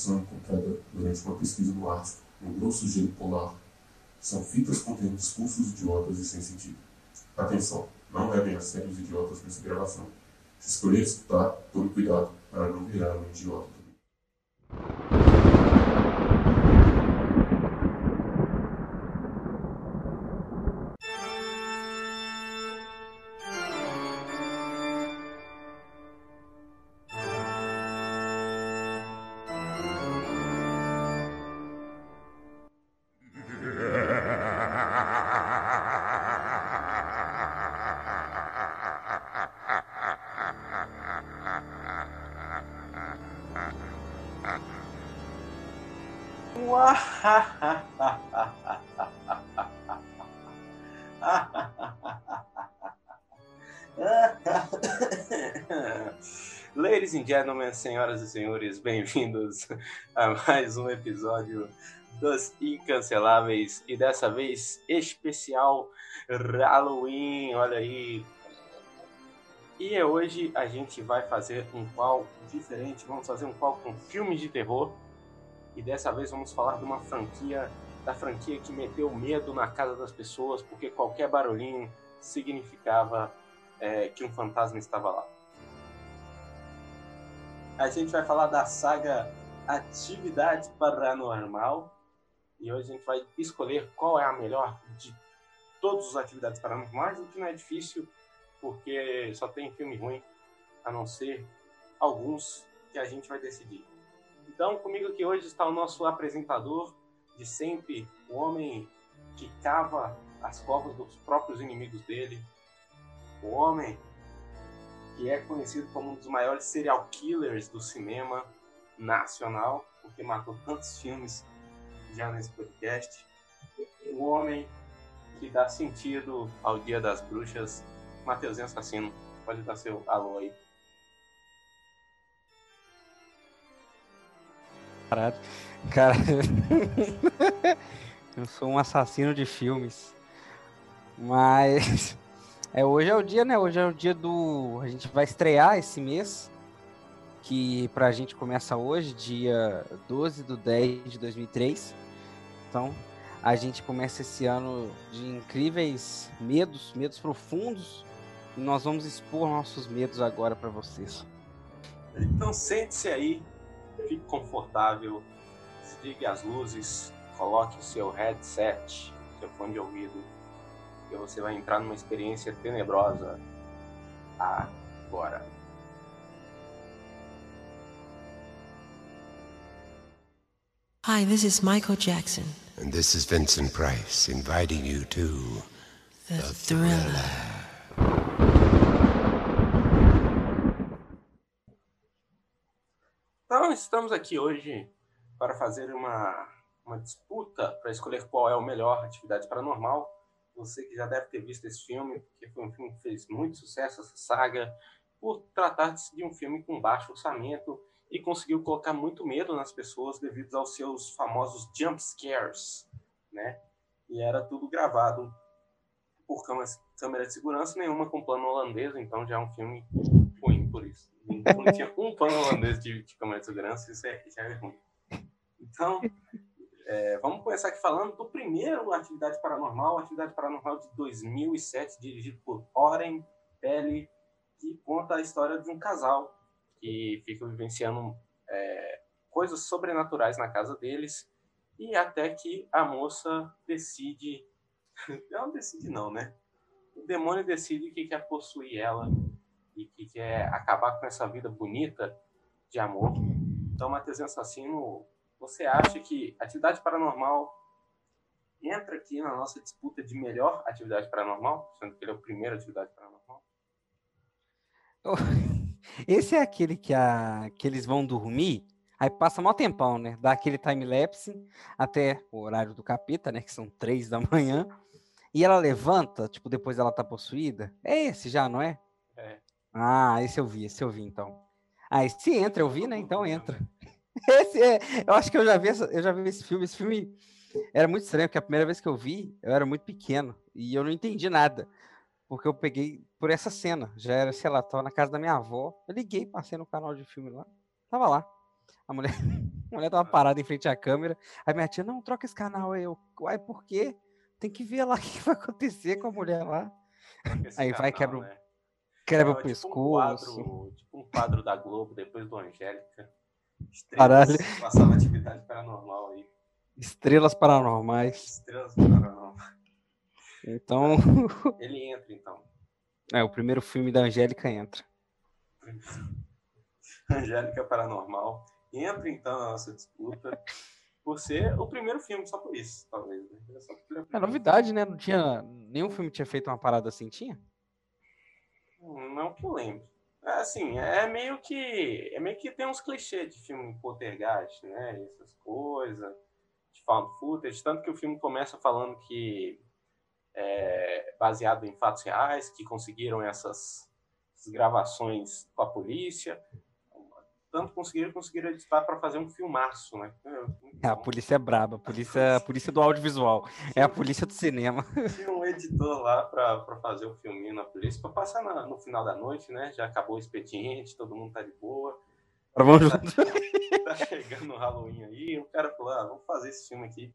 informação encontrada durante uma pesquisa no Ártico, no grosso gelo polar, são fitas contendo discursos idiotas e sem sentido. Atenção, não levem a sério os idiotas nessa gravação. Se escolher escutar, tome cuidado para não virar um idiota Ladies and gentlemen, senhoras e senhores, bem-vindos a mais um episódio dos Incanceláveis e dessa vez especial Halloween, olha aí. E hoje a gente vai fazer um qual diferente, vamos fazer um qual com filmes de terror e dessa vez vamos falar de uma franquia, da franquia que meteu medo na casa das pessoas, porque qualquer barulhinho significava é, que um fantasma estava lá. A gente vai falar da saga Atividade Paranormal e hoje a gente vai escolher qual é a melhor de todas as atividades paranormais, o que não é difícil, porque só tem filme ruim, a não ser alguns que a gente vai decidir. Então, comigo aqui hoje está o nosso apresentador de sempre, o homem que cava as covas dos próprios inimigos dele, o homem que é conhecido como um dos maiores serial killers do cinema nacional, porque matou tantos filmes já nesse podcast. O homem que dá sentido ao Dia das Bruxas, Mateuzinho Assassino. Pode dar seu alô aí. Caralho. Cara, eu sou um assassino de filmes. Mas é, hoje é o dia, né? Hoje é o dia do. A gente vai estrear esse mês. Que pra gente começa hoje, dia 12 do 10 de 2003. Então, a gente começa esse ano de incríveis medos, medos profundos. E nós vamos expor nossos medos agora para vocês. Então, sente-se aí, fique confortável, desligue as luzes, coloque o seu headset, seu fone de ouvido, e você vai entrar numa experiência tenebrosa agora. Hi, this is Michael Jackson. And this is Vincent Price inviting you to The, thriller. Então, estamos aqui hoje para fazer uma, uma disputa para escolher qual é o melhor atividade paranormal. Você que já deve ter visto esse filme, porque foi um filme que fez muito sucesso, essa saga, por tratar de um filme com baixo orçamento e conseguiu colocar muito medo nas pessoas devido aos seus famosos jump scares, né? E era tudo gravado por câmera de segurança, nenhuma com plano holandês, então já é um filme ruim por isso. Não tinha um plano holandês de, de câmera de segurança, isso é, é ruim. Então, é, vamos começar aqui falando do primeiro Atividade Paranormal, Atividade Paranormal de 2007, dirigido por Oren Peli, que conta a história de um casal que fica vivenciando é, coisas sobrenaturais na casa deles e até que a moça decide, não decide não, né? O demônio decide que quer possuir ela e que quer acabar com essa vida bonita de amor. Então, Matheus Assassino, você acha que atividade paranormal entra aqui na nossa disputa de melhor atividade paranormal, sendo que ele é o primeiro atividade paranormal? Esse é aquele que, a, que eles vão dormir, aí passa mó tempão, né? Dá aquele time-lapse até o horário do capeta, né? Que são três da manhã. E ela levanta, tipo, depois ela tá possuída. É esse já, não é? É. Ah, esse eu vi, esse eu vi, então. Ah, esse entra, eu vi, né? Então entra. Esse é, eu acho que eu já vi, essa- eu já vi esse filme. Esse filme era muito estranho, porque a primeira vez que eu vi, eu era muito pequeno e eu não entendi nada. Porque eu peguei por essa cena. Já era, sei lá, tava na casa da minha avó. Eu liguei, passei no canal de filme lá. Tava lá. A mulher. A mulher tava parada em frente à câmera. Aí minha tia, não, troca esse canal aí. Eu, uai, por quê? Tem que ver lá o que vai acontecer com a mulher lá. Esse Aí vai, canal, quebra o- né? Quebra É, o tipo um pescoço. quadro- tipo um quadro da Globo, depois do Angélica. Caralho. Estrelas, Passava atividade paranormal aí. Estrelas paranormais. Estrelas paranormais. Então, Ele entra, então. é, o primeiro filme da Angélica entra. Angélica Paranormal. Entra, então, na nossa disputa. Por ser o primeiro filme, só por isso, talvez. né? É é É novidade, né? Não tinha. Nenhum filme tinha feito uma parada assim, tinha? Não que eu lembro. Assim, é meio que. É meio que tem uns clichês de filme poltergeist, né? Essas coisas. De found footage. Tanto que o filme começa falando que é baseado em fatos reais, que conseguiram essas, essas gravações com a polícia. Tanto conseguiram, conseguiram editar para fazer um filmaço, né? É, muito A polícia é braba, a polícia, a polícia do audiovisual. É a polícia do cinema. Tinha um editor lá para fazer o filminho na polícia, para passar na- no final da noite, né? Já acabou o expediente, todo mundo tá de boa. Vamos junto. Tá chegando o Halloween aí, o cara falou, ah, vamos fazer esse filme aqui.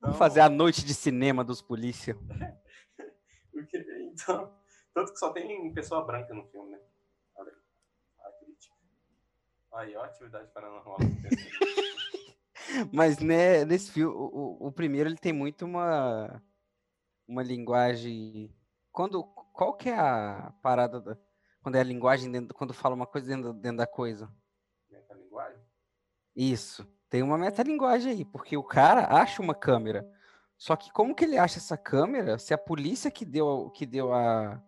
Vamos Então, fazer a noite de cinema dos polícia. então, tanto que só tem pessoa branca no filme, né? Olha aí, a crítica. Aí, ó, atividade paranormal. Mas né, nesse filme, o, o- o primeiro ele tem muito uma uma linguagem. Quando qual que é a parada da- quando é a linguagem dentro, quando fala uma coisa dentro, dentro da coisa? Meta linguagem. Isso. Tem uma metalinguagem aí, porque o cara acha uma câmera. Só que como que ele acha essa câmera se a polícia que deu que deu a,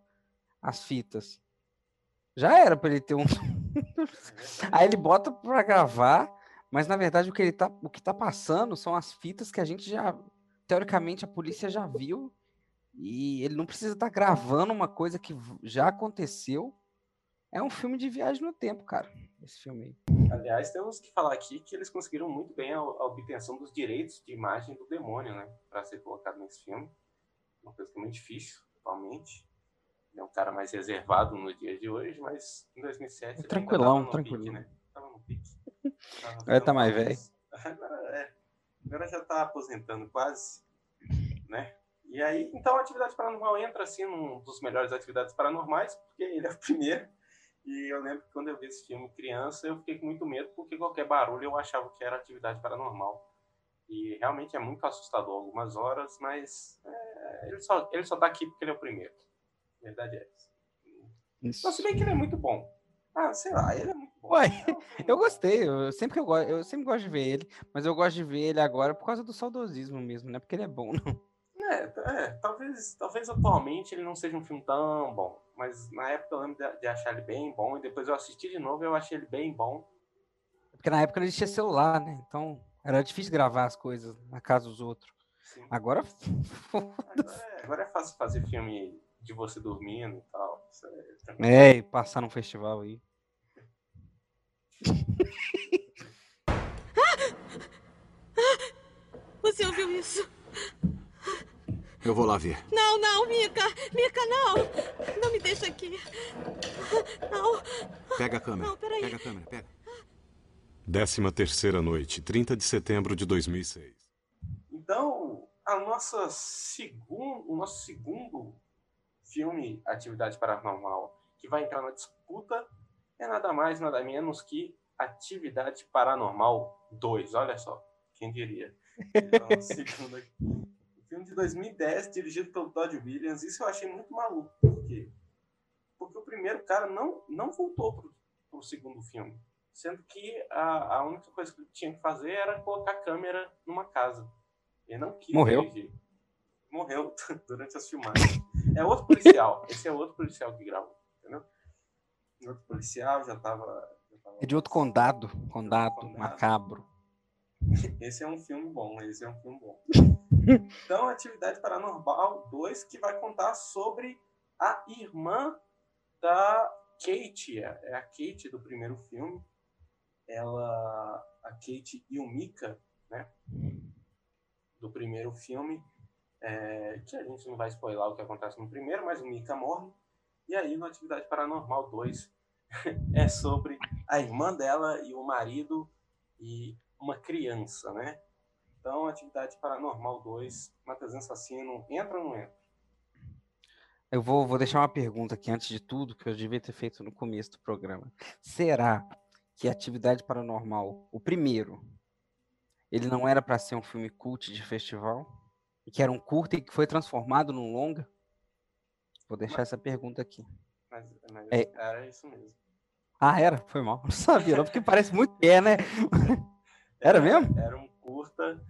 as fitas? Já era para ele ter um Aí ele bota pra gravar, mas na verdade o que ele tá, o que tá passando são as fitas que a gente já, teoricamente a polícia já viu e ele não precisa estar gravando uma coisa que já aconteceu. É um filme de viagem no tempo, cara. Esse filme aí. Aliás, temos que falar aqui que eles conseguiram muito bem a, a obtenção dos direitos de imagem do demônio, né? Para ser colocado nesse filme. Uma coisa que é muito difícil, atualmente. É um cara mais reservado no dia de hoje, mas em 2007 ele ainda Tranquilão, tranquilo. Pique, né? Tava no pique. Tava Agora tá ficando mais famoso. Agora, é. Agora já tá aposentando quase, né? E aí, então a atividade paranormal entra assim num dos melhores atividades paranormais, porque ele é o primeiro. E eu lembro que quando eu vi esse filme criança, eu fiquei com muito medo, porque qualquer barulho eu achava que era atividade paranormal. E realmente é muito assustador algumas horas, mas é, ele, só, ele só tá aqui porque ele é o primeiro. Verdade é essa. Então, se bem que ele é muito bom. Ah, sei lá, ele é muito bom. Ué, É Eu gostei, eu sempre que eu gosto, eu sempre gosto de ver ele, mas eu gosto de ver ele agora por causa do saudosismo mesmo, não é porque ele é bom, não. É, é, talvez, talvez atualmente ele não seja um filme tão bom, mas na época eu lembro de, de achar ele bem bom, e depois eu assisti de novo e eu achei ele bem bom. Porque na época não existia celular, né? Então era difícil gravar as coisas na casa dos outros. Sim. Agora, Agora, é, agora é fácil fazer filme de você dormindo e tal. Isso é é, e passar num festival aí. Você ouviu isso? Eu vou lá ver. Não, não, Mika! Mika, não! Não me deixa aqui. Não, Pega a câmera. não, peraí. Pega a câmera, pega. Décima terceira noite, 30 de setembro de 2006. Então, a nossa segun, o nosso segundo filme Atividade Paranormal que vai entrar na disputa é nada mais, nada menos que Atividade Paranormal 2. Olha só, quem diria. Então, o segundo aqui. Filme de 2010, dirigido pelo Todd Williams. Isso eu achei muito maluco. Por quê? Porque o primeiro cara não, não voltou pro, pro segundo filme. Sendo que a, a única coisa que ele tinha que fazer era colocar a câmera numa casa. Ele não quis Morreu. dirigir. Morreu durante as filmagens. É outro policial. Esse é outro policial que gravou, entendeu? Outro policial já tava. já tava- É de outro condado, condado, Condado. macabro. Esse é um filme bom, esse é um filme bom. Então, Atividade Paranormal 2, que vai contar sobre a irmã da Kate. É é a Kate do primeiro filme. Ela, a Kate Yumika, né? Do primeiro filme. É, que a gente não vai spoiler o que acontece no primeiro, mas o Mika morre. E aí, no Atividade Paranormal 2, é sobre a irmã dela e o marido e uma criança, né? Então, Atividade Paranormal 2, Matheus Assassino, entra ou não entra? Eu vou, vou deixar uma pergunta aqui antes de tudo, que eu devia ter feito no começo do programa. Será que Atividade Paranormal, o primeiro, ele não era para ser um filme cult de festival? Que era um curta e que foi transformado num longa? Vou deixar essa pergunta aqui. Mas, mas É. era isso mesmo. Ah, era? Foi mal. Não sabia, não, porque parece muito que é, né? Era mesmo? Era um curta,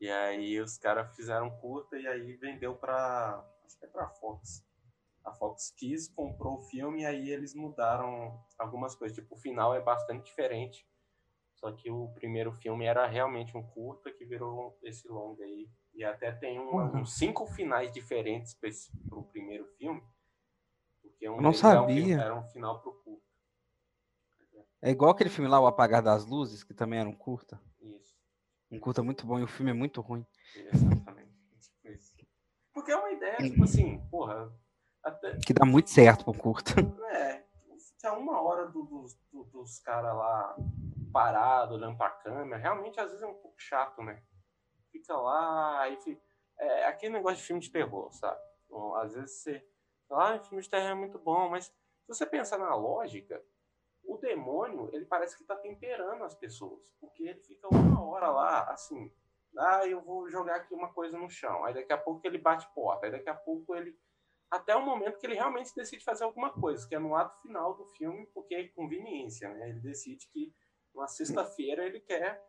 e aí os caras fizeram curta e aí vendeu pra. Acho que é pra Fox. A Fox quis, comprou o filme e aí eles mudaram algumas coisas. Tipo, o final é bastante diferente. Só que o primeiro filme era realmente um curta que virou esse longa aí. E até tem um- Uhum. uns cinco finais diferentes para o primeiro filme. Porque um Eu não é um sabia. era um final pro curta. É igual aquele filme lá, O Apagar das Luzes, que também era um curta. Isso. Um curta muito bom e o filme é muito ruim. Exatamente. Tipo. Porque é uma ideia, tipo assim, porra, até, Que dá muito certo pro curta. é, fica uma hora do- dos, do- dos caras lá parado, olhando pra câmera, realmente às vezes é um pouco chato, né? Fica lá, fica, é aquele negócio de filme de terror, sabe? Bom, às vezes você fala, ah, filme de terror é muito bom, mas se você pensar na lógica, o demônio, ele parece que tá temperando as pessoas, porque ele fica uma hora lá, assim, ah, eu vou jogar aqui uma coisa no chão, aí daqui a pouco ele bate porta, aí daqui a pouco ele até o momento que ele realmente decide fazer alguma coisa, que é no ato final do filme, porque é conveniência, né? Ele decide que na sexta-feira ele quer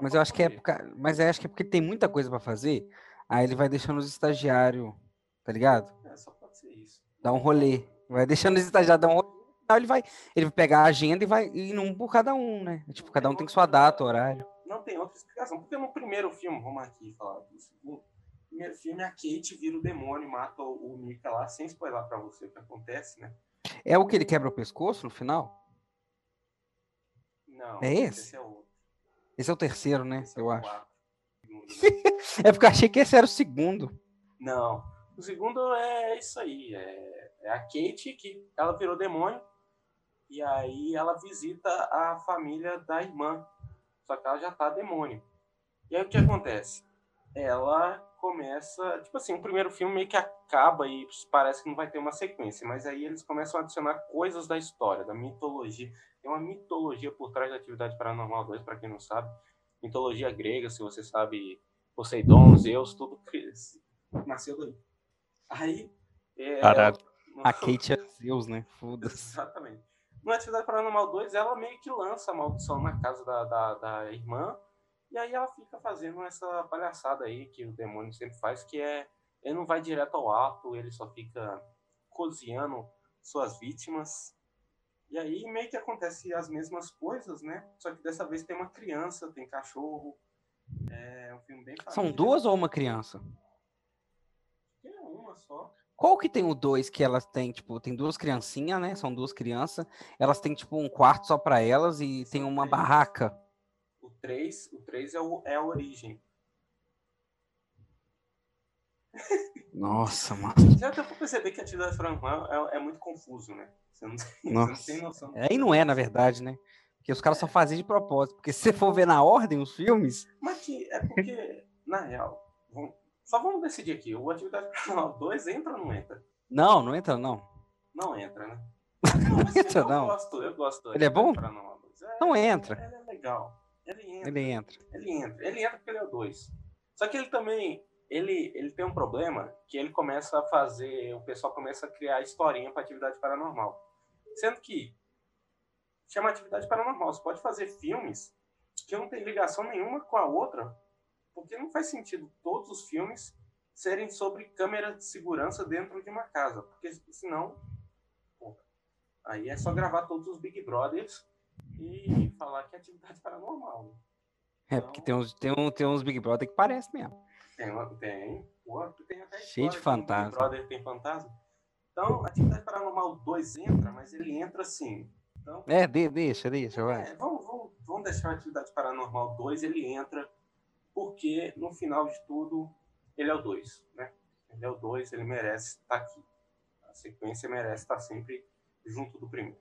Mas eu acho que é, fazer. por ca- mas acho que é porque tem muita coisa pra fazer, aí ele vai deixando os estagiários, tá ligado? É, só pode ser isso. Dar um rolê. Vai deixando os estagiários dar um rolê. final Ele vai, ele vai pegar a agenda e vai ir num por cada um, né? Tipo, cada um tem sua data, horário. Não tem outra explicação. Porque no primeiro filme, vamos aqui falar do segundo. Primeiro filme, a Kate vira o demônio e mata o Mika lá, sem spoiler pra você o que acontece, né? É o que ele quebra o pescoço no final? Não. É esse? Esse é o outro. Esse é o terceiro, né? Esse é Eu o acho. né? É porque eu achei que esse era o segundo. Não. O segundo é isso aí. É, é a Kate que ela virou demônio. E aí ela visita a família da irmã. Só que ela já tá demônio. E aí o que acontece? Ela começa. Tipo assim, o primeiro filme meio que acaba e parece que não vai ter uma sequência. Mas aí eles começam a adicionar coisas da história, da mitologia. Tem uma mitologia por trás da Atividade Paranormal 2, para quem não sabe. Mitologia grega, se você sabe. Poseidon, Zeus, tudo que nasceu daí. Aí. É, no- A Kate é Zeus, né? Foda-se. Exatamente. No Atividade Paranormal 2, ela meio que lança a maldição na casa da, da, da irmã. E aí ela fica fazendo essa palhaçada aí que o demônio sempre faz, que é. Ele não vai direto ao ato, ele só fica cozinhando suas vítimas. E aí meio que acontece as mesmas coisas, né? Só que dessa vez tem uma criança, tem cachorro. É um filme bem São família. duas ou uma criança? É uma só. Qual que tem o dois que elas têm, tipo, tem duas criancinhas, né? São duas crianças. Elas têm, tipo, um quarto só pra elas e tem São uma barraca. O 3, o 3 é, o, é a origem. Nossa, mano. Já deu pra perceber que a atividade paranormal é, é muito confuso, né? Você não, tem- você não Nossa. tem noção. Aí que não é, na verdade, né? Porque os caras só faziam de propósito. Porque se você for ver na ordem os filmes, Mas que é porque, na real, vamos- só vamos decidir aqui. O Atividade Paranormal 2 entra ou não entra? não, não entra, não. Não entra, né? Não, mas entra, eu não. gosto, eu gosto. Ele é bom? Atividade Paranormal 2. É, Não entra. Ele é legal. Ele entra. Ele entra. Ele entra. Ele entra porque ele é o 2. Só que ele também. Ele, ele tem um problema que ele começa a fazer. O pessoal começa a criar historinha para atividade paranormal. Sendo que chama atividade paranormal. Você pode fazer filmes que não tem ligação nenhuma com a outra, porque não faz sentido todos os filmes serem sobre câmeras de segurança dentro de uma casa. Porque senão. pô, aí é só gravar todos os Big Brothers e falar que é atividade paranormal. né? É, porque tem uns, tem, um, tem uns Big Brother que parece mesmo. Tem, tem. Pô, tem até Cheio de o Big fantasma. Brother tem fantasma. Então, Atividade Paranormal 2 entra, mas ele entra assim. Então, É, de- deixa, deixa, vai. é, vamos, vamos, vamos deixar a Atividade Paranormal 2, ele entra, porque no final de tudo, ele é o 2, né? Ele é o 2, ele merece estar aqui. A sequência merece estar sempre junto do primeiro.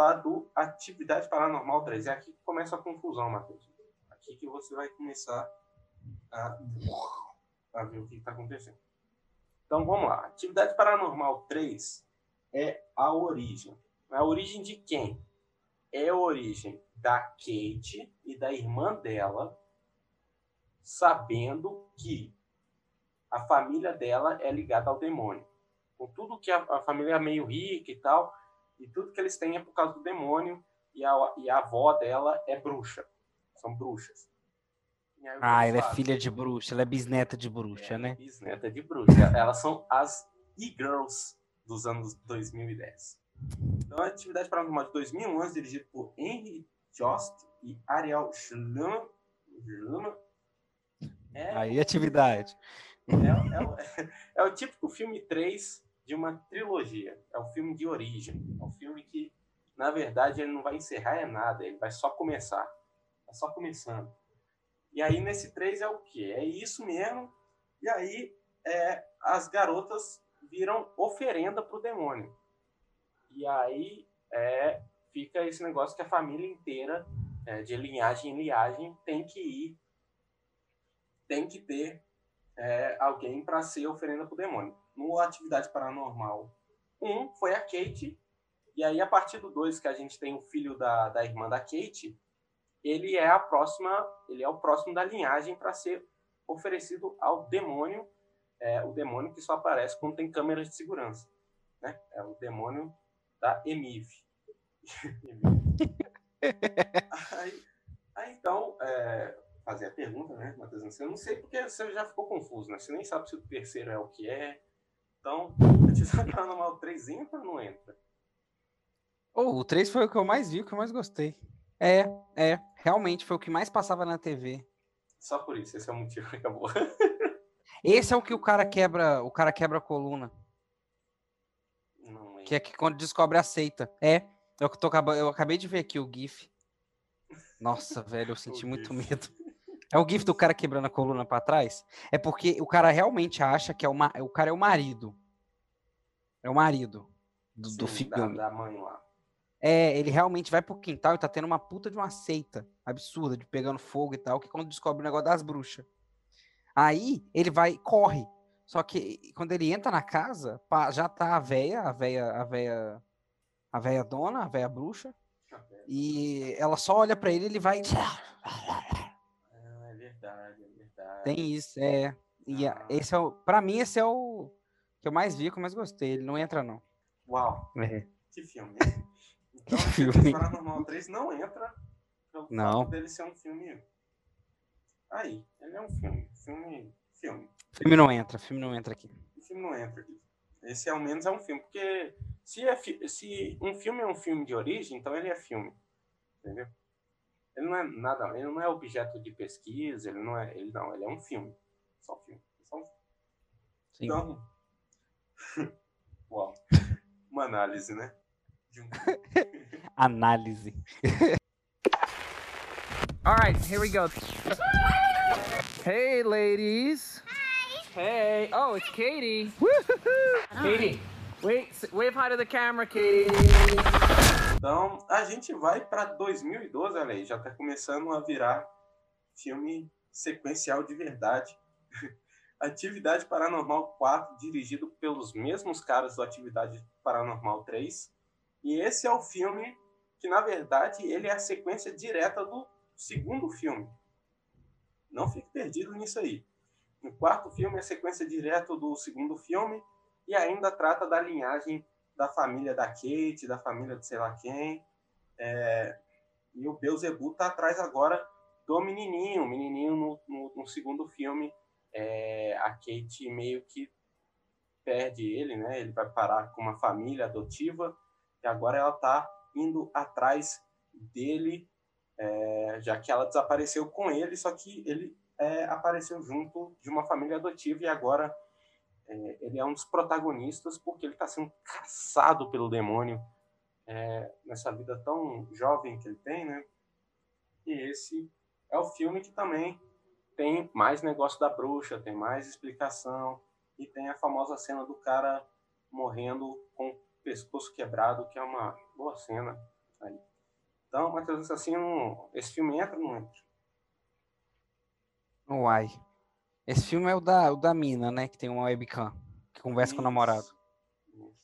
Falar do Atividade Paranormal 3. É aqui que começa a confusão, Matheus. Aqui que você vai começar a, a ver o que está acontecendo. Então vamos lá. Atividade Paranormal 3 é a origem. A origem de quem? É a origem da Kate e da irmã dela, sabendo que a família dela é ligada ao demônio. Com tudo que a, a família é meio rica e tal, e tudo que eles têm é por causa do demônio, e a, e a avó dela é bruxa. São bruxas. Ah, ela é filha de bruxa, ela é bisneta de bruxa, é, né? Bisneta de bruxa. Elas são as e-girls dos anos 2010. Então, a Atividade Paranormal de 2011, dirigido por Henry Jost e Ariel Schlummer. É, Aí, atividade. É, é, é, é, o típico filme 3 de uma trilogia. É o filme de origem. É um filme que, na verdade, ele não vai encerrar é nada, ele vai só começar. É só começando. E aí, nesse 3 é o quê? É isso mesmo. E aí, é, as garotas viram oferenda para o demônio. E aí é, fica esse negócio que a família inteira, é, de linhagem em linhagem, tem que ir, tem que ter é, alguém para ser oferenda para o demônio. No Atividade Paranormal 1 foi a Kate, e aí a partir do 2 que a gente tem o filho da, da irmã da Kate, ele é a próxima, ele é o próximo da linhagem para ser oferecido ao demônio, é, o demônio que só aparece quando tem câmeras de segurança, né? É o demônio da Emiv. aí, aí, então, é, fazer a pergunta, né, Matheus? Eu não sei porque você já ficou confuso, né? Você nem sabe se o terceiro é o que é. Então, Atividade Paranormal 3 entra ou não entra? Oh, o 3 foi o que eu mais vi, o que eu mais gostei. É, é. Realmente foi o que mais passava na TV. Só por isso, esse é o motivo que acabou. esse é o que o cara quebra, o cara quebra a coluna. Que é que quando descobre a seita. É. Eu, tô, eu acabei de ver aqui o GIF. Nossa, velho, eu senti muito medo. É o GIF do cara quebrando a coluna para trás? É porque o cara realmente acha que é uma, o cara é o marido. É o marido do, Sim, do filme. Da, da mãe lá. É, ele realmente vai pro quintal e tá tendo uma puta de uma seita absurda, de pegando fogo e tal, que quando descobre o negócio das bruxas. Aí ele vai, corre. Só que quando ele entra na casa, já tá a véia, a véia, a véia, a véia dona, a véia bruxa, e ela só olha para ele e ele vai. Verdade, é verdade. Tem isso, é. E ah. esse é o, pra mim, esse é o que eu mais vi, que eu mais gostei. Ele não entra, não. Uau! É. Que filme. Então, que filme. Paranormal 3 não entra pelo não. fato dele ser um filme. Aí, ele é um filme. Filme. Filme. Filme não entra, filme não entra aqui. O filme não entra aqui. Esse ao menos é um filme, porque se, é se um filme é um filme de origem, então ele é filme. Entendeu? Ele não é nada, ele não é objeto de pesquisa, ele não é, ele não, ele é um filme. Só filme. Só um filme. Sim. Então, uau. Uma análise, né? Um... análise. All right, here we go. Hey, ladies. Hi. Hey. Oh, it's Katie. Katie, wait, wave hi to the camera, Katie. Então, a gente vai para 2012, olha aí, já tá começando a virar filme sequencial de verdade. Atividade Paranormal 4, dirigido pelos mesmos caras do Atividade Paranormal 3. E esse é o filme que, na verdade, ele é a sequência direta do segundo filme. Não fique perdido nisso aí. O quarto filme é sequência direta do segundo filme e ainda trata da linhagem da família da Kate, da família de sei lá quem. É... E o Beelzebub tá atrás agora do menininho. O menininho no, no, no segundo filme, é... a Kate meio que perde ele, né? Ele vai parar com uma família adotiva e agora ela tá indo atrás dele é, já que ela desapareceu com ele, só que ele é, apareceu junto de uma família adotiva e agora é, ele é um dos protagonistas porque ele está sendo caçado pelo demônio é, nessa vida tão jovem que ele tem, né? E esse é o filme que também tem mais negócio da bruxa, tem mais explicação e tem a famosa cena do cara morrendo com pescoço quebrado, que é uma boa cena aí. Então, Matheus Assassino, esse filme entra ou não entra? Uai. Esse filme é o da, o da mina, né? Que tem uma webcam. Que conversa com o namorado. Isso.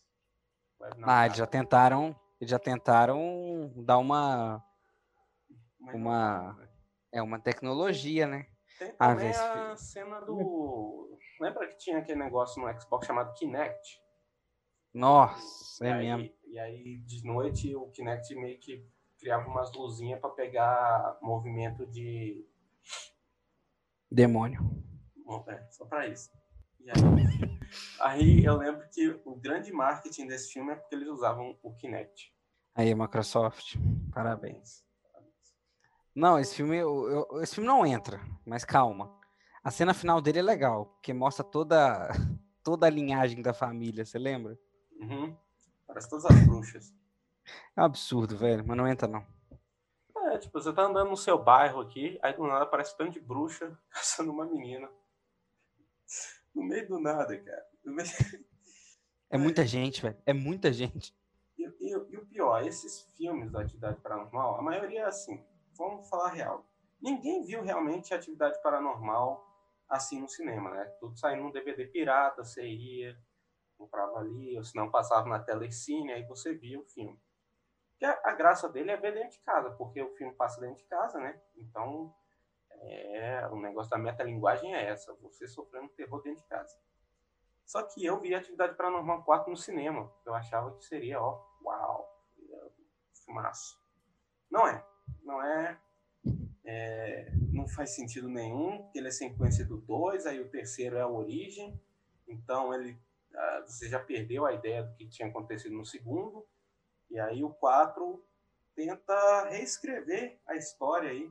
Ah, eles já tentaram. Eles já tentaram dar uma. Uma- né? É uma tecnologia, né? Tem Ah, também esse a cena do. Lembra que tinha aquele negócio no Xbox chamado Kinect? Nossa, e é aí, mesmo. E aí, de noite, o Kinect meio que criava umas luzinhas para pegar movimento de. Demônio. Bom, é, só para isso. E aí, aí eu lembro que o grande marketing desse filme é porque eles usavam o Kinect. Aí, Microsoft. Parabéns. Parabéns. Não, esse filme, eu- eu- esse filme não entra, mas calma. A cena final dele é legal, porque mostra toda, toda a linhagem da família, você lembra? Uhum. Parece todas as bruxas. É um absurdo, velho, mas não entra não. É, tipo, você tá andando no seu bairro aqui, aí do nada aparece um tanto de bruxa caçando uma menina. No meio do nada, cara. No meio- É muita gente, velho, é muita gente. E, e- e o pior, esses filmes da atividade paranormal, a maioria é assim, vamos falar real. Ninguém viu realmente a atividade paranormal assim no cinema, né? Tudo saindo num DVD pirata, você ia, comprava ali, ou se não passava na telecine, aí você via o filme. E a, a graça dele é ver dentro de casa, porque o filme passa dentro de casa, né? Então, é, o negócio da metalinguagem é essa, você sofrendo terror dentro de casa. Só que eu vi Atividade Paranormal 4 no cinema. Eu achava que seria, ó, uau, filmaço. Não é. Não é. é, não faz sentido nenhum, porque ele é sequência do 2, aí o terceiro é a origem. Então ele. ah, você já perdeu a ideia do que tinha acontecido no segundo. E aí o 4 tenta reescrever a história aí.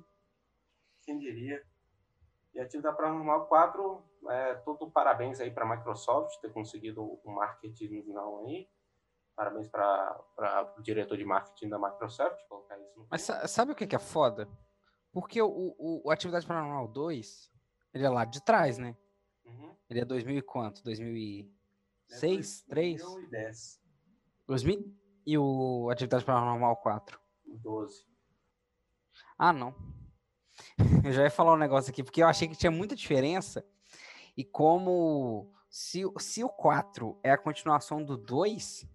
Quem diria? E Atividade Paranormal 4, é, todo parabéns aí para a Microsoft ter conseguido o marketing não aí. Parabéns para o diretor de marketing da Microsoft colocar isso no Mas sabe o que que é foda? Porque o, o, o Atividade Paranormal 2, ele é lá de trás, né? Uhum. Ele é 2000 e quanto? É 2006? 3? 2010, 2000? E o Atividade Paranormal 4? 12. Ah, não. Eu já ia falar um negócio aqui, porque eu achei que tinha muita diferença. E como se, o- se o 4 é a continuação do 2,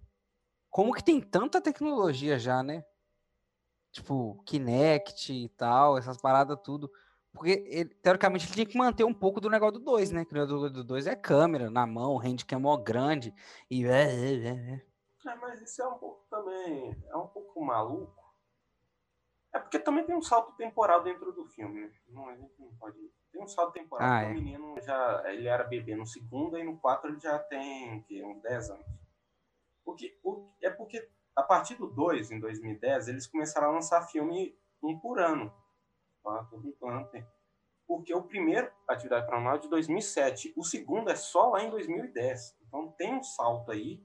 como que tem tanta tecnologia já, né? Tipo, Kinect e tal, essas paradas tudo. Porque, ele, teoricamente, ele tinha que manter um pouco do negócio do 2, né? Que o negócio do 2 é câmera na mão, handcam mó grande. E. É, mas isso é um pouco também. É um pouco maluco. É porque também tem um salto temporal dentro do filme, né? Não, a gente não pode. Tem um salto temporal, Ah, é. o menino já. Ele era bebê no segundo, e no 4 ele já tem que, uns 10 anos. Porque, o, é porque a partir do 2, em 2010, eles começaram a lançar filme um por ano. Tá? Brincando, tem. Porque o primeiro, Atividade Paranormal, é de 2007. O segundo é só lá em 2010. Então tem um salto aí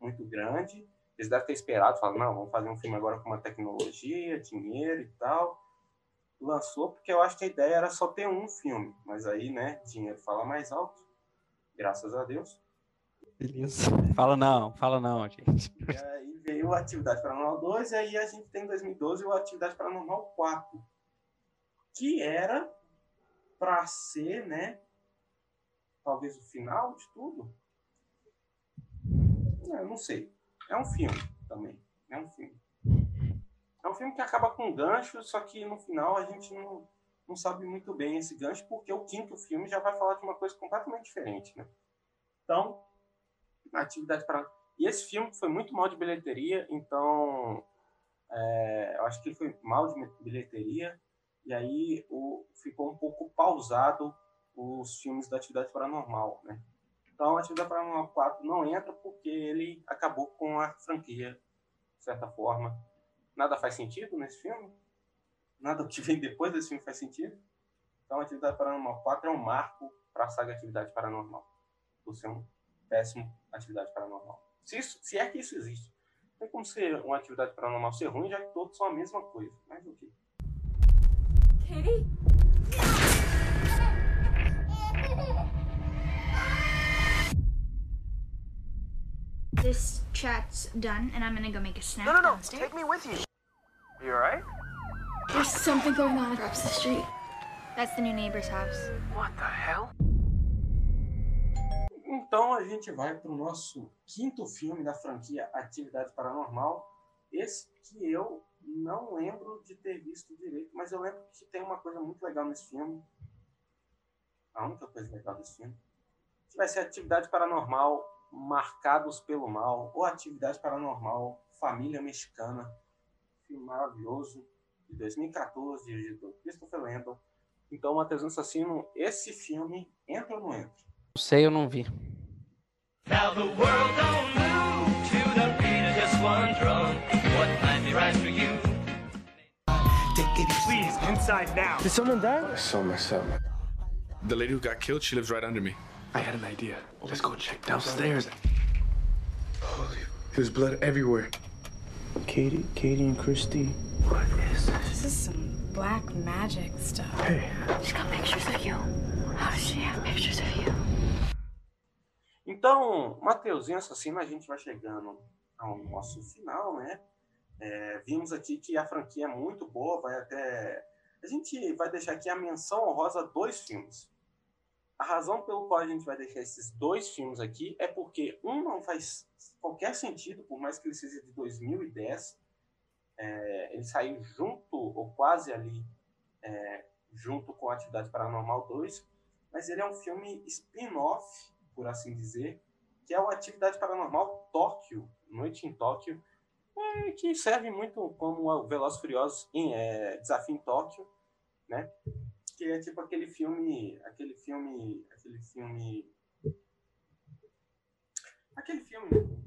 muito grande. Eles devem ter esperado, falaram, não, vamos fazer um filme agora com uma tecnologia, dinheiro e tal. Lançou porque eu acho que a ideia era só ter um filme. Mas aí, né, dinheiro fala mais alto. Graças a Deus. Beleza. Fala não, fala não, gente. E aí veio a Atividade Paranormal 2 e aí a gente tem em 2012 o Atividade Paranormal 4. Que era para ser, né, talvez o final de tudo. É, Eu não sei. É um filme também. É um filme. É um filme que acaba com um gancho, só que no final a gente não, não sabe muito bem esse gancho, porque o quinto filme já vai falar de uma coisa completamente diferente, né? Então, atividade para. E esse filme foi muito mal de bilheteria, então é, eu acho que ele foi mal de bilheteria, e aí o, ficou um pouco pausado os filmes da atividade paranormal, né? Então, a Atividade Paranormal 4 não entra porque ele acabou com a franquia, de certa forma. Nada faz sentido nesse filme. Nada que vem depois desse filme faz sentido. Então, Atividade Paranormal 4 é um marco para a saga Atividade Paranormal. Por ser um péssimo Atividade Paranormal. Se, isso, se é que isso existe. Não tem como ser uma Atividade Paranormal ser ruim, já que todos são a mesma coisa. Mas o quê? Katie? This chat's done, and I'm gonna go make a snack No, no, no. downstairs. Take me with you. You alright? There's something going on across the street. That's the new neighbor's house. What the hell? Então a gente vai para o nosso quinto filme da franquia Atividade Paranormal. Esse que eu não lembro de ter visto direito, mas eu lembro que tem uma coisa muito legal nesse filme. A única coisa legal desse filme. Que vai ser Atividade Paranormal Marcados pelo Mal ou Atividade Paranormal Família Mexicana. Filme maravilhoso de 2014, dirigido por Christopher Landon. Então, Matheus Assassino, esse filme entra ou não entra? Não sei, eu não vi. Now the world don't move to the beat of just one drum. What might be right for you? Please, inside now. Did someone die? So messed up. The lady who got killed, she lives right under me. I had an idea. Let's go check downstairs. Holy, there's blood everywhere. Katie, Katie and Christy. What is this? This is some black magic stuff. Hey. She's got pictures of you. How does she have pictures of you? Então, Mateuzinho Assassino, a gente vai chegando ao nosso final, né? É, vimos aqui que a franquia é muito boa, vai até. A gente vai deixar aqui a menção honrosa a dois filmes. A razão pelo qual a gente vai deixar esses dois filmes aqui é porque um não faz qualquer sentido, por mais que ele seja de 2010. É, ele saiu junto, ou quase ali, é, junto com Atividade Paranormal 2, mas ele é um filme spin-off, por assim dizer, que é o Atividade Paranormal Tóquio, Noite em Tóquio, é, que serve muito como o Velozes Furiosos em é, Desafio em Tóquio, né? Que é tipo aquele filme, aquele filme, aquele filme, aquele filme,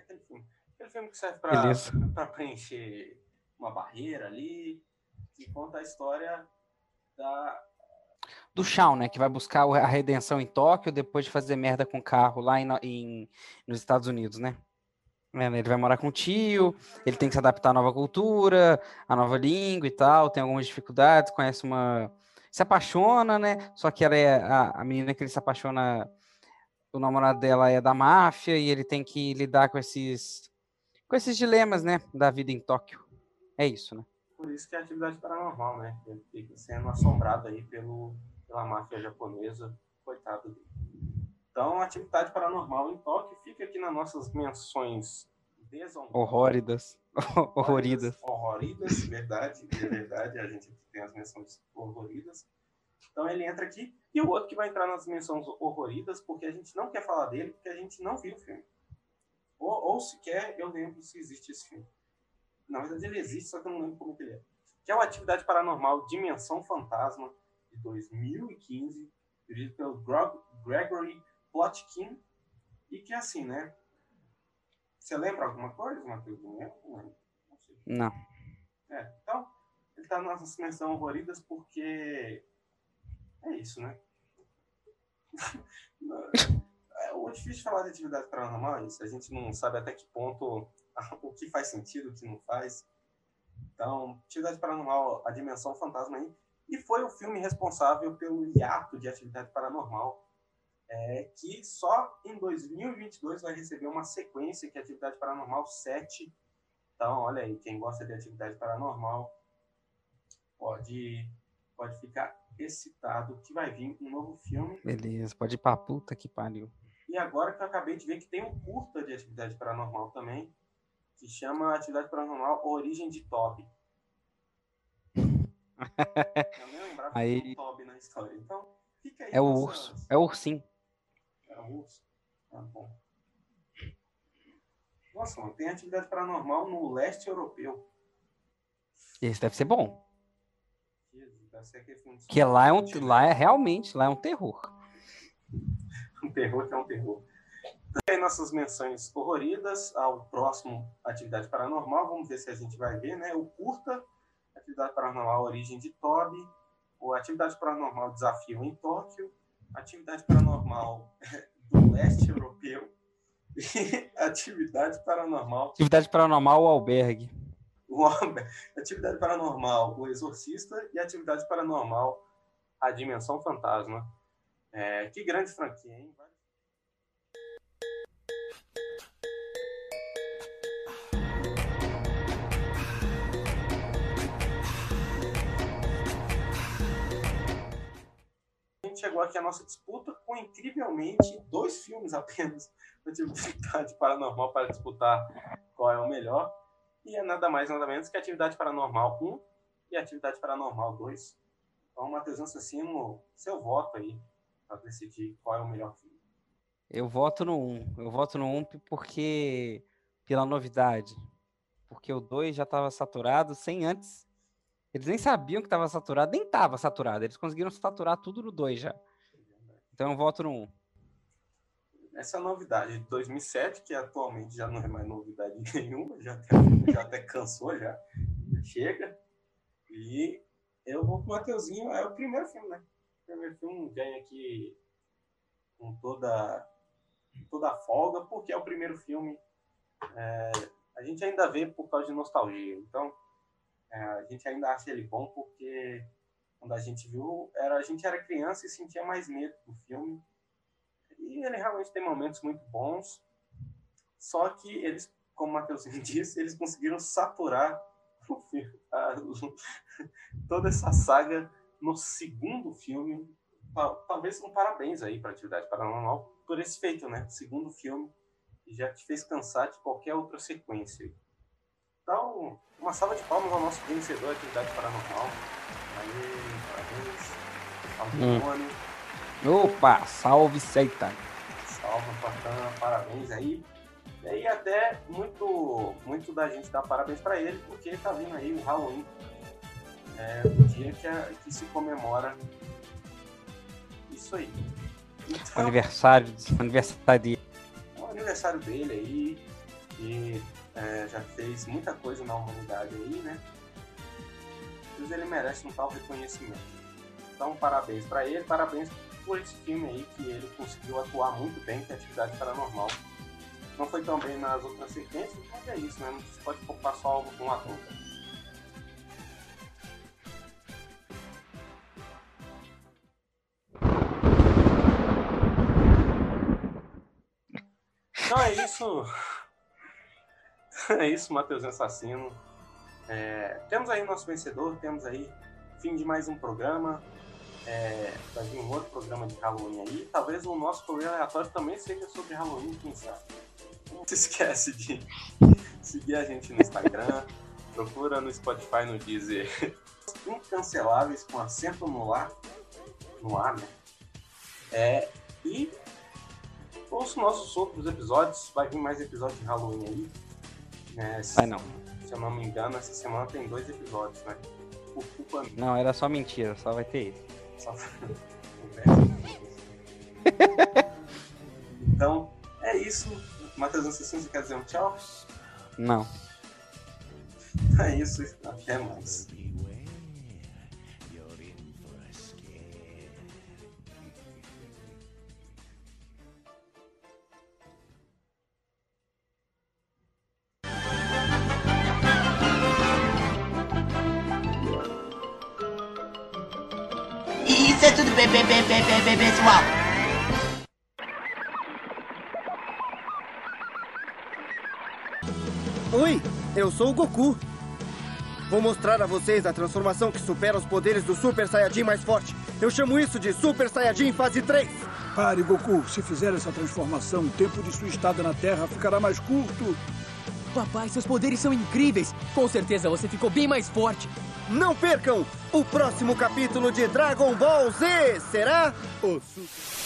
aquele filme, aquele filme que serve para preencher uma barreira ali, que conta a história da Do Shawn, né? Que vai buscar a redenção em Tóquio depois de fazer merda com o carro lá em, em- nos Estados Unidos, né? É, né, Ele vai morar com o tio, ele tem que se adaptar à nova cultura, à nova língua e tal, tem algumas dificuldades, conhece uma. Se apaixona, né? Só que ela é a, a menina que ele se apaixona, o namorado dela é da máfia e ele tem que lidar com esses com esses dilemas, né? Da vida em Tóquio. É isso, né? Por isso que é atividade paranormal, né? Ele fica sendo assombrado aí pelo, pela máfia japonesa. Coitado. Então, atividade paranormal em Tóquio fica aqui nas nossas menções. Horroridas. Horroridas. Horroridas, verdade, é verdade. A gente tem as menções horroridas. Então ele entra aqui. E o outro que vai entrar nas menções horroridas, porque a gente não quer falar dele, porque a gente não viu o filme. Ou, ou sequer eu lembro se existe esse filme. Na verdade ele existe, só que eu não lembro como que ele é. Que é o Atividade Paranormal Dimensão Fantasma, de 2015, dirigido pelo Gregory Plotkin. E que é assim, né? Você lembra alguma coisa, Matheus? Não lembro? Não. Não sei. Não. É, então, ele tá nas menções horroridas porque é isso, né? é o difícil falar de atividade paranormal é isso. A gente não sabe até que ponto o que faz sentido, o que não faz. Então, atividade paranormal, a dimensão fantasma aí. E foi o filme responsável pelo hiato de atividade paranormal, é, que só em 2022 vai receber uma sequência, que é Atividade Paranormal 7. Então, olha aí, quem gosta de atividade paranormal pode, pode ficar excitado que vai vir um novo filme. Beleza, pode ir pra puta que pariu. E agora que eu acabei de ver que tem um curta de atividade paranormal também, que chama Atividade Paranormal Origem de Toby. Eu nem lembrava que Aí- tinha um Toby na história. Então, fica aí. É o urso, é o ursinho. Tá bom. Nossa, mano, tem atividade paranormal no leste europeu. Esse deve ser bom. Deve ser Que lá é um, Mentira. lá é realmente, lá é um terror. um terror que é um terror. Tem nossas menções horroridas ao próximo Atividade Paranormal. Vamos ver se a gente vai ver, né? O curta, Atividade Paranormal Origem de Toby, o Atividade Paranormal Desafio em Tóquio, Atividade Paranormal do Leste Europeu e Atividade Paranormal Atividade paranormal, o albergue. o Homem, Atividade Paranormal, O Exorcista e Atividade Paranormal, A Dimensão Fantasma. É, que grande franquia, hein? Chegou aqui a nossa disputa com, incrivelmente, dois filmes apenas da Atividade Paranormal para disputar qual é o melhor. E é nada mais, nada menos que Atividade Paranormal 1 e Atividade Paranormal 2. Então, Matheus Assassino, seu voto aí para decidir qual é o melhor filme. Eu voto no 1. Eu voto no 1 porque pela novidade. Porque o 2 já estava saturado sem antes. Eles nem sabiam que estava saturado, nem estava saturado. Eles conseguiram saturar tudo no 2 já. Então eu voto no 1. Essa novidade de 2007, que atualmente já não é mais novidade nenhuma, já até, já até cansou, já chega. E eu vou com o Mateuzinho, é o primeiro filme, né? O primeiro filme ganha aqui com toda, toda a folga, porque é o primeiro filme. É, a gente ainda vê por causa de nostalgia. Então, é, a gente ainda acha ele bom porque quando a gente viu, era, a gente era criança e sentia mais medo do filme. E ele realmente tem momentos muito bons. Só que eles, como o Matheusinho disse, eles conseguiram saturar filme, a, toda essa saga no segundo filme. Talvez um parabéns aí para Atividade Paranormal por esse feito, né? Segundo filme já te fez cansar de qualquer outra sequência. Então, uma salva de palmas ao nosso vencedor Atividade Paranormal. Aí, parabéns. Hum. Opa, salve Seitan. Salve, Patana, parabéns aí. E aí até muito, muito da gente dá parabéns para ele, porque tá vindo aí o Halloween. É o dia que, a, que se comemora isso aí. Então, aniversário, aniversário dele. É o aniversário dele aí. E é, já fez muita coisa na humanidade aí, né? Mas ele merece um tal reconhecimento. Então, parabéns para ele, parabéns por esse filme aí que ele conseguiu atuar muito bem, que é Atividade Paranormal. Não foi tão bem nas outras sequências, mas é isso, né? Não se pode poupar só um ator. Então é isso. é isso, Matheus Assassino. É, temos aí nosso vencedor, temos aí fim de mais um programa. É, vai vir um outro programa de Halloween aí. Talvez o nosso programa aleatório também seja sobre Halloween, quem sabe. Não se esquece de seguir a gente no Instagram, procura no Spotify, no Deezer. Incanceláveis com acento no ar, no ar, né? É, e ouça nossos outros episódios, vai vir mais episódios de Halloween aí. É, Vai não. Se eu não me engano, essa semana tem dois episódios, né? Por culpa minha. Não, era só mentira, só vai ter isso. Só... então, é isso. Matheus Assassino, você quer dizer um tchau? Não. É isso, até mais. Pessoal. Oi, eu sou o Goku. Vou mostrar a vocês a transformação que supera os poderes do Super Saiyajin mais forte. Eu chamo isso de Super Saiyajin fase 3. Pare, Goku. Se fizer essa transformação, o tempo de sua estada na Terra ficará mais curto. Papai, seus poderes são incríveis. Com certeza você ficou bem mais forte. Não percam o próximo capítulo de Dragon Ball Z. Será? O Super...